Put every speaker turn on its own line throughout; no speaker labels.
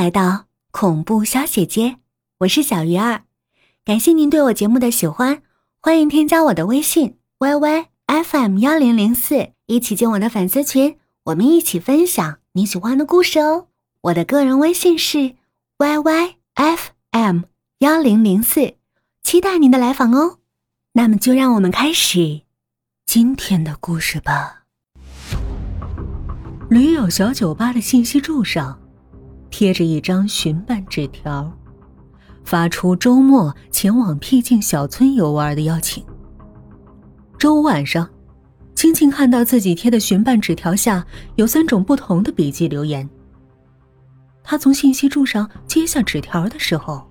来到恐怖小姐姐，我是小鱼儿，感谢您对我节目的喜欢，欢迎添加我的微信 y y f m 幺零零四，一起进我的粉丝群，我们一起分享你喜欢的故事哦。我的个人微信是 y y f m 幺零零四，期待您的来访哦。那么就让我们开始今天的故事吧。驴友小酒吧的信息柱上。贴着一张寻伴纸条，发出周末前往僻静小村游玩的邀请。周五晚上，青青看到自己贴的寻伴纸条下有三种不同的笔记留言。他从信息柱上接下纸条的时候，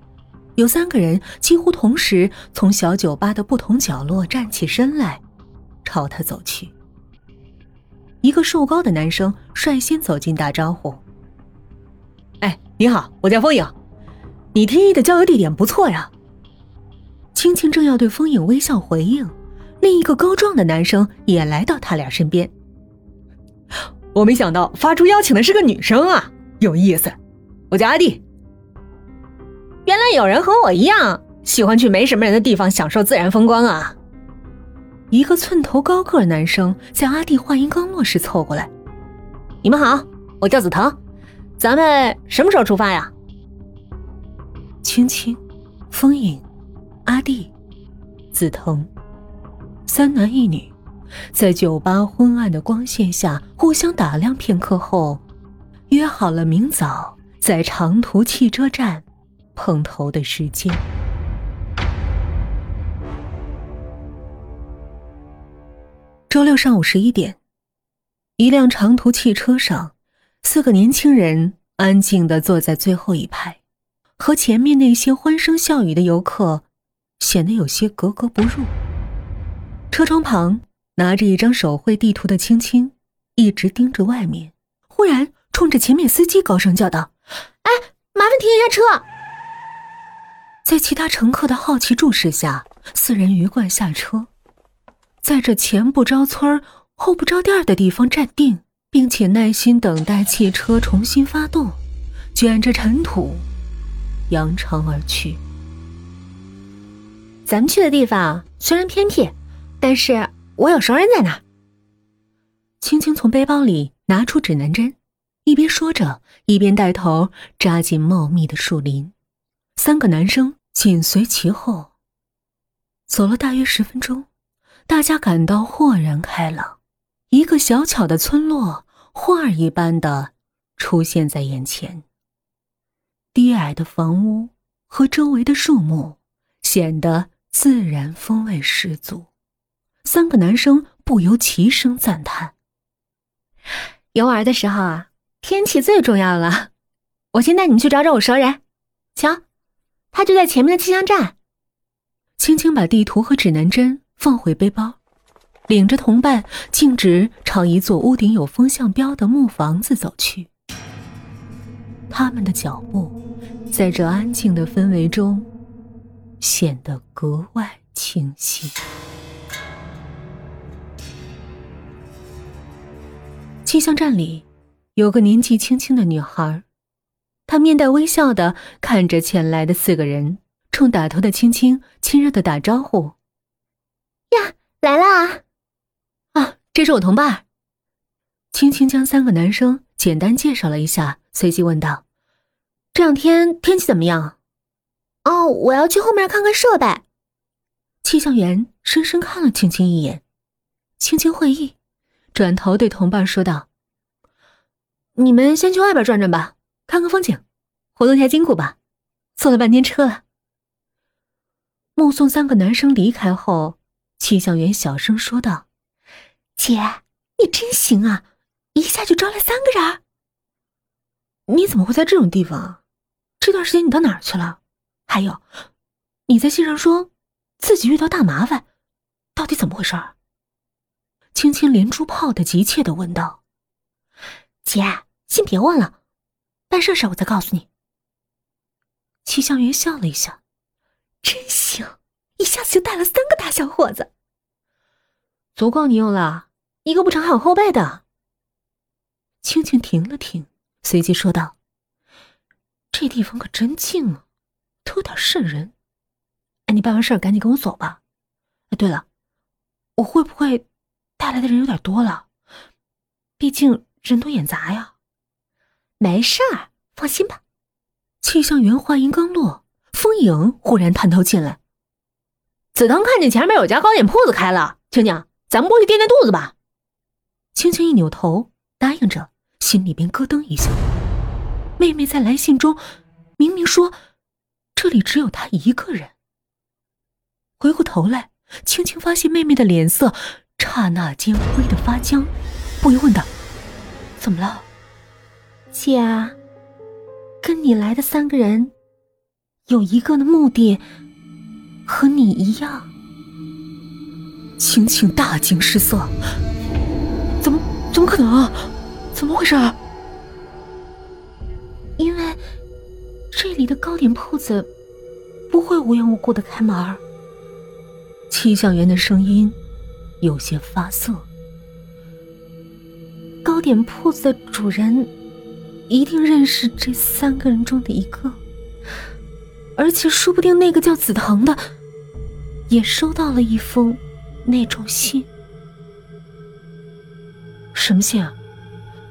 有三个人几乎同时从小酒吧的不同角落站起身来，朝他走去。一个瘦高的男生率先走近打招呼。
哎，你好，我叫风影。你提议的郊游地点不错呀。
青青正要对风影微笑回应，另一个高壮的男生也来到他俩身边。
我没想到发出邀请的是个女生啊，有意思。我叫阿弟。原来有人和我一样喜欢去没什么人的地方享受自然风光啊。
一个寸头高个男生在阿弟话音刚落时凑过来：“
你们好，我叫紫藤。”咱们什么时候出发呀？
青青、风影、阿弟、紫藤，三男一女，在酒吧昏暗的光线下互相打量片刻后，约好了明早在长途汽车站碰头的时间。周六上午十一点，一辆长途汽车上。四个年轻人安静的坐在最后一排，和前面那些欢声笑语的游客显得有些格格不入。车窗旁拿着一张手绘地图的青青一直盯着外面，忽然冲着前面司机高声叫道：“
哎，麻烦停一下车！”
在其他乘客的好奇注视下，四人鱼贯下车，在这前不着村后不着店的地方站定。并且耐心等待汽车重新发动，卷着尘土扬长而去。
咱们去的地方虽然偏僻，但是我有熟人在那。
青青从背包里拿出指南针，一边说着，一边带头扎进茂密的树林。三个男生紧随其后。走了大约十分钟，大家感到豁然开朗。一个小巧的村落，画一般的出现在眼前。低矮的房屋和周围的树木显得自然风味十足。三个男生不由齐声赞叹：“
游玩的时候啊，天气最重要了。我先带你们去找找我熟人，瞧，他就在前面的气象站。”
轻轻把地图和指南针放回背包。领着同伴径直朝一座屋顶有风向标的木房子走去。他们的脚步在这安静的氛围中显得格外清晰。气象站里有个年纪轻轻的女孩，她面带微笑的看着前来的四个人，冲打头的青青亲热的打招呼：“
呀，来啦！”
这是我同伴，青青将三个男生简单介绍了一下，随即问道：“
这两天天气怎么样？”“哦，我要去后面看看设备。”
气象员深深看了青青一眼，青青会意，转头对同伴说道：“
你们先去外边转转吧，看看风景，活动一下筋骨吧。坐了半天车了。”
目送三个男生离开后，气象员小声说道。
姐，你真行啊！一下就招来三个人。
你怎么会在这种地方？这段时间你到哪儿去了？还有，你在信上说自己遇到大麻烦，到底怎么回事？青青连珠炮的急切的问道。
姐，先别问了，办事时我再告诉你。
齐向云笑了一下，
真行，一下子就带了三个大小伙子，
足够你用了。一个不成还有后背的。青青停了停，随即说道：“
这地方可真静啊，都有点瘆人。哎，你办完事儿赶紧跟我走吧。哎，对了，我会不会带来的人有点多了？毕竟人多眼杂呀。
没事儿，放心吧。
气象员话音刚落，风影忽然探头进来。
子腾看见前面有家糕点铺子开了，青青，咱们过去垫垫肚子吧。
青青一扭头答应着，心里边咯噔一下。妹妹在来信中明明说这里只有她一个人。回过头来，青青发现妹妹的脸色刹那间灰得发僵，不由问道：“怎么了，
姐？啊跟你来的三个人，有一个的目的和你一样。”
青青大惊失色：“怎么可能？怎么回事？”
因为这里的糕点铺子不会无缘无故的开门。
气象员的声音有些发涩。
糕点铺子的主人一定认识这三个人中的一个，而且说不定那个叫紫藤的也收到了一封那种信。
什么信啊？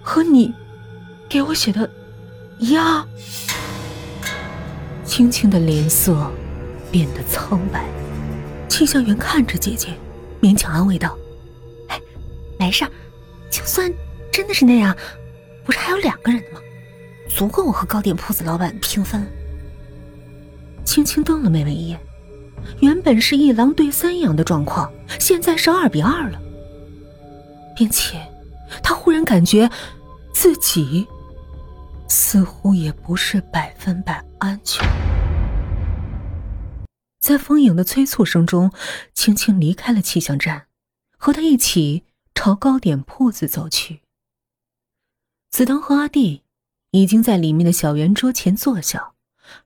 和你给我写的一样？青青的脸色变得苍白。气象员看着姐姐，勉强安慰道：“
哎，没事，就算真的是那样，不是还有两个人吗？足够我和糕点铺子老板平分。”
轻轻瞪了妹妹一眼，原本是一狼对三羊的状况，现在是二比二了，并且他忽然感觉自己似乎也不是百分百安全。在风影的催促声中，轻轻离开了气象站，和他一起朝糕点铺子走去。紫藤和阿弟已经在里面的小圆桌前坐下，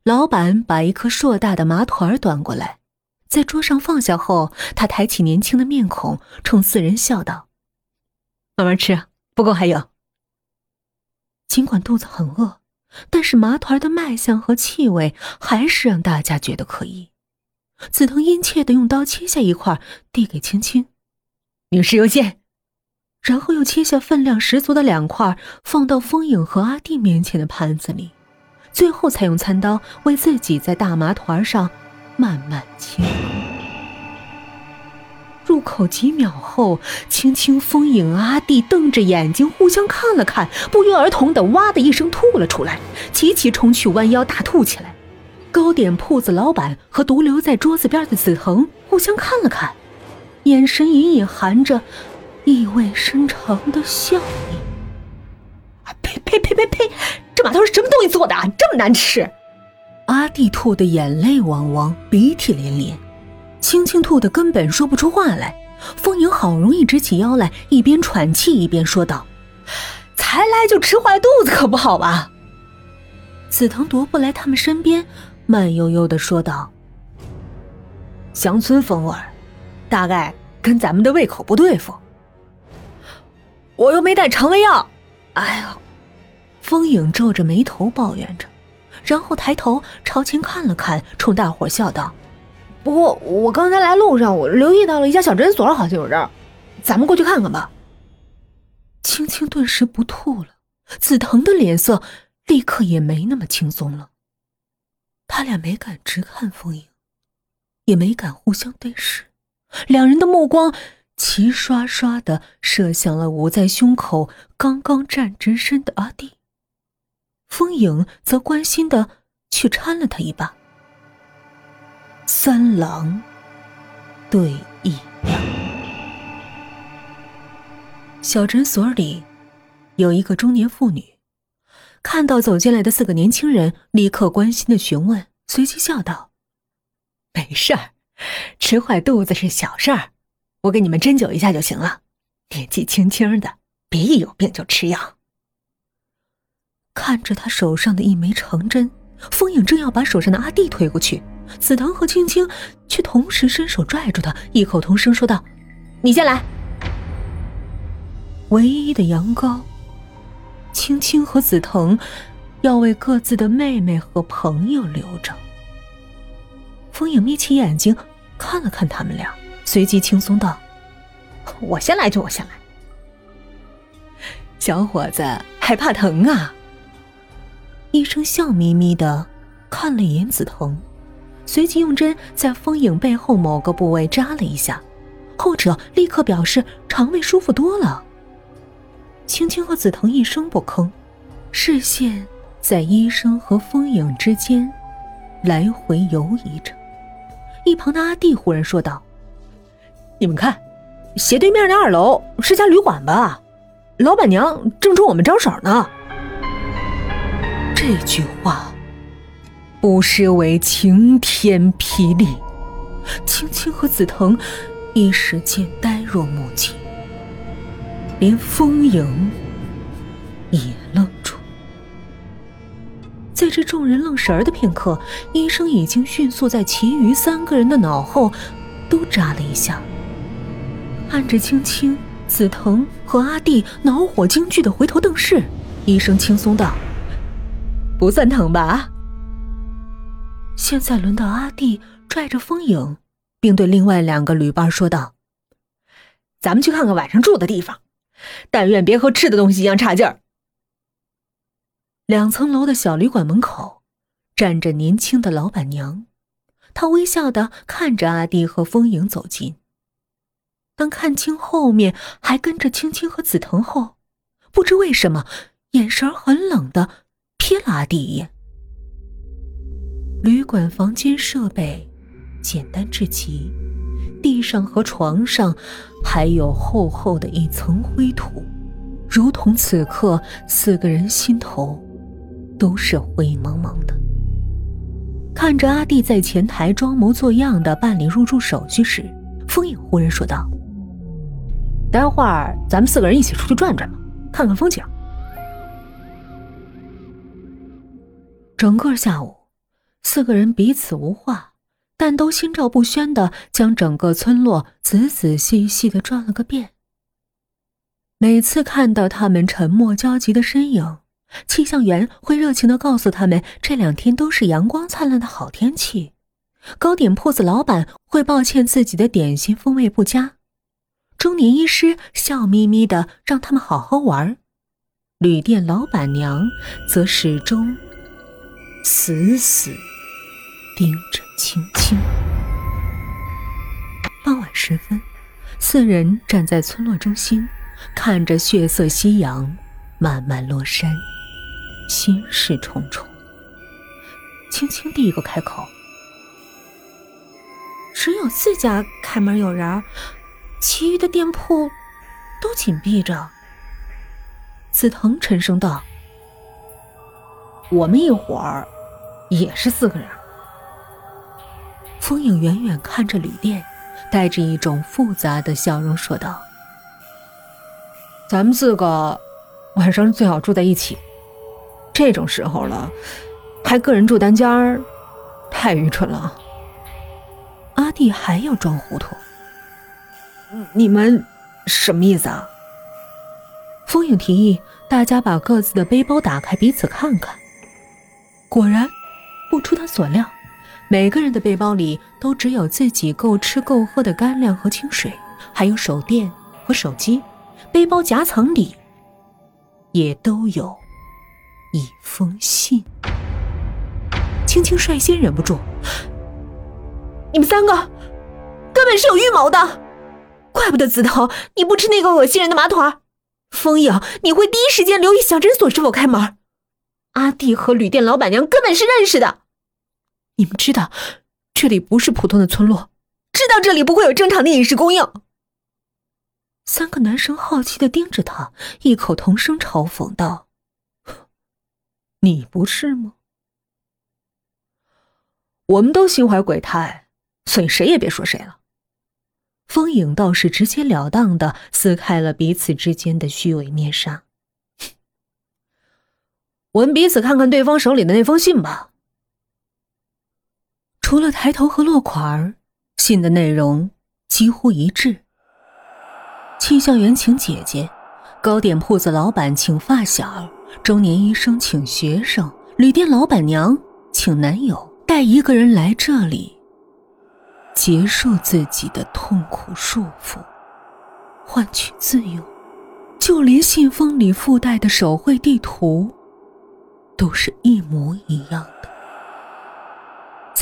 老板把一颗硕大的麻团端过来，在桌上放下后，他抬起年轻的面孔，冲四人笑道：“
慢慢吃，不够还有。”
尽管肚子很饿，但是麻团的卖相和气味还是让大家觉得可疑。紫藤殷切的用刀切下一块，递给青青：“
女士优先。”
然后又切下分量十足的两块，放到风影和阿弟面前的盘子里，最后才用餐刀为自己在大麻团上慢慢切。口几秒后，青青、风影、阿弟瞪着眼睛互相看了看，不约而同的哇的一声吐了出来，齐齐冲去弯腰大吐起来。糕点铺子老板和独留在桌子边的紫藤互相看了看，眼神隐隐含着意味深长的笑意。
呸呸呸呸呸！这码头是什么东西做的啊？这么难吃！
阿弟吐的眼泪汪汪，鼻涕连连；青青吐的根本说不出话来。风影好容易直起腰来，一边喘气一边说道：“
才来就吃坏肚子，可不好吧？”
紫藤踱步来他们身边。慢悠悠的说道：“
乡村风味，大概跟咱们的胃口不对付。我又没带肠胃药。”哎呀，
风影皱着眉头抱怨着，然后抬头朝前看了看，冲大伙笑道：“
不过我刚才来路上，我留意到了一家小诊所，好像有人，咱们过去看看吧。”
青青顿时不吐了，紫藤的脸色立刻也没那么轻松了。他俩没敢直看风影，也没敢互相对视，两人的目光齐刷刷的射向了捂在胸口、刚刚站直身的阿弟。风影则关心的去搀了他一把。三郎对弈。小诊所里有一个中年妇女。看到走进来的四个年轻人，立刻关心的询问，随即笑道：“
没事儿，吃坏肚子是小事儿，我给你们针灸一下就行了。年纪轻轻的，别一有病就吃药。”
看着他手上的一枚长针，风影正要把手上的阿弟推过去，紫藤和青青却同时伸手拽住他，异口同声说道：“
你先来。”
唯一的羊羔。青青和紫藤要为各自的妹妹和朋友留着。风影眯起眼睛看了看他们俩，随即轻松道：“
我先来就我先来。”
小伙子还怕疼啊？医生笑眯眯的看了一眼紫藤，随即用针在风影背后某个部位扎了一下，后者立刻表示肠胃舒服多了。青青和紫藤一声不吭，视线在医生和风影之间来回游移着。一旁的阿弟忽然说道：“
你们看，斜对面那二楼是家旅馆吧？老板娘正冲我们招手呢。”
这句话不失为晴天霹雳，青青和紫藤一时间呆若木鸡。连风影也愣住，在这众人愣神儿的片刻，医生已经迅速在其余三个人的脑后都扎了一下。看着青青、紫藤和阿弟恼火惊惧的回头瞪视，医生轻松道：“不算疼吧？”现在轮到阿弟拽着风影，并对另外两个旅伴说道：“
咱们去看看晚上住的地方。”但愿别和吃的东西一样差劲儿。
两层楼的小旅馆门口站着年轻的老板娘，她微笑的看着阿弟和风影走近。当看清后面还跟着青青和紫藤后，不知为什么眼神很冷的瞥了阿弟一眼。旅馆房间设备简单至极。地上和床上还有厚厚的一层灰土，如同此刻四个人心头都是灰蒙蒙的。看着阿弟在前台装模作样的办理入住手续时，风影忽然说道：“
待会儿咱们四个人一起出去转转吧，看看风景。”
整个下午，四个人彼此无话。但都心照不宣的将整个村落仔仔细细的转了个遍。每次看到他们沉默焦急的身影，气象员会热情的告诉他们这两天都是阳光灿烂的好天气。糕点铺子老板会抱歉自己的点心风味不佳，中年医师笑眯眯的让他们好好玩，旅店老板娘则始终死死盯着。青青。傍晚时分，四人站在村落中心，看着血色夕阳慢慢落山，心事重重。青青第一个开口：“
只有自家开门有人，其余的店铺都紧闭着。”
紫藤沉声道：“
我们一伙儿也是四个人。”
风影远远看着旅店，带着一种复杂的笑容说道：“
咱们四个晚上最好住在一起。这种时候了，还个人住单间儿，太愚蠢了。”
阿弟还要装糊涂，
你们什么意思啊？
风影提议大家把各自的背包打开，彼此看看。果然，不出他所料。每个人的背包里都只有自己够吃够喝的干粮和清水，还有手电和手机。背包夹层里也都有一封信。青青率先忍不住：“
你们三个根本是有预谋的，怪不得紫藤你不吃那个恶心人的麻团。风影你会第一时间留意小诊所是否开门。阿弟和旅店老板娘根本是认识的。”
你们知道，这里不是普通的村落，
知道这里不会有正常的饮食供应。
三个男生好奇的盯着他，异口同声嘲讽道：“你不是吗？
我们都心怀鬼胎，所以谁也别说谁了。”
风影倒是直截了当的撕开了彼此之间的虚伪面纱。
我们彼此看看对方手里的那封信吧。
除了抬头和落款儿，信的内容几乎一致。气象员请姐姐，糕点铺子老板请发小，中年医生请学生，旅店老板娘请男友，带一个人来这里，结束自己的痛苦束缚，换取自由。就连信封里附带的手绘地图，都是一模一样。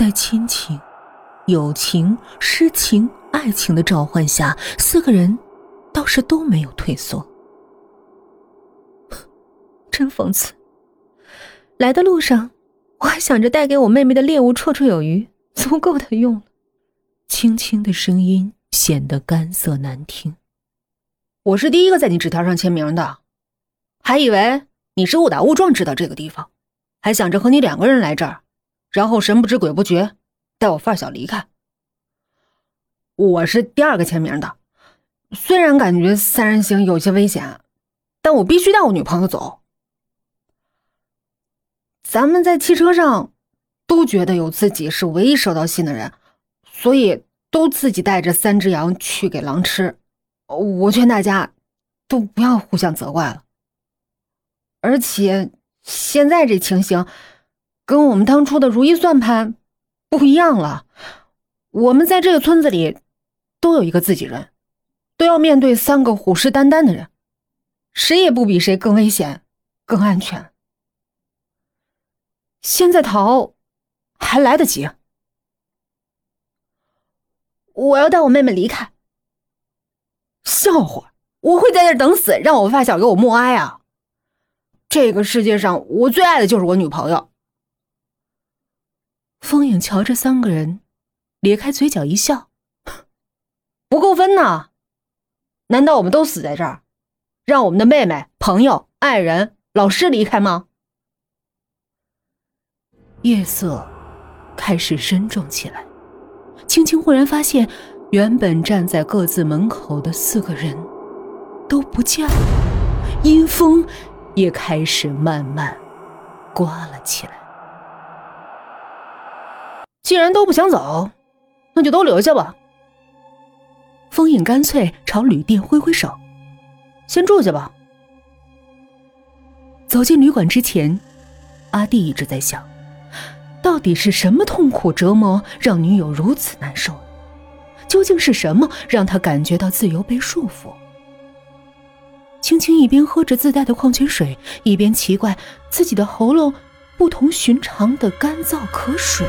在亲情、友情、诗情、爱情的召唤下，四个人倒是都没有退缩。
真讽刺！来的路上，我还想着带给我妹妹的猎物绰绰有余，足够她用了。
轻轻的声音显得干涩难听。
我是第一个在你纸条上签名的，还以为你是误打误撞知道这个地方，还想着和你两个人来这儿，然后神不知鬼不觉带我发小离开。我是第二个签名的，虽然感觉三人行有些危险，但我必须带我女朋友走。咱们在汽车上都觉得有自己是唯一收到信的人，所以都自己带着三只羊去给狼吃。我劝大家都不要互相责怪了。而且现在这情形跟我们当初的如意算盘不一样了。我们在这个村子里都有一个自己人，都要面对三个虎视眈眈的人，谁也不比谁更危险、更安全。现在逃还来得及。我要带我妹妹离开。笑话！我会在这等死，让我发小给我默哀啊！这个世界上，我最爱的就是我女朋友。
风影瞧着三个人，咧开嘴角一笑：“
不够分呢？难道我们都死在这儿，让我们的妹妹、朋友、爱人、老师离开吗？”
夜色开始深重起来，青青忽然发现。原本站在各自门口的四个人，都不见了。阴风也开始慢慢刮了起来。
既然都不想走，那就都留下吧。
风影干脆朝旅店挥挥手：“
先住下吧。”
走进旅馆之前，阿弟一直在想，到底是什么痛苦折磨让女友如此难受？究竟是什么让他感觉到自由被束缚？青青一边喝着自带的矿泉水，一边奇怪自己的喉咙不同寻常的干燥渴水。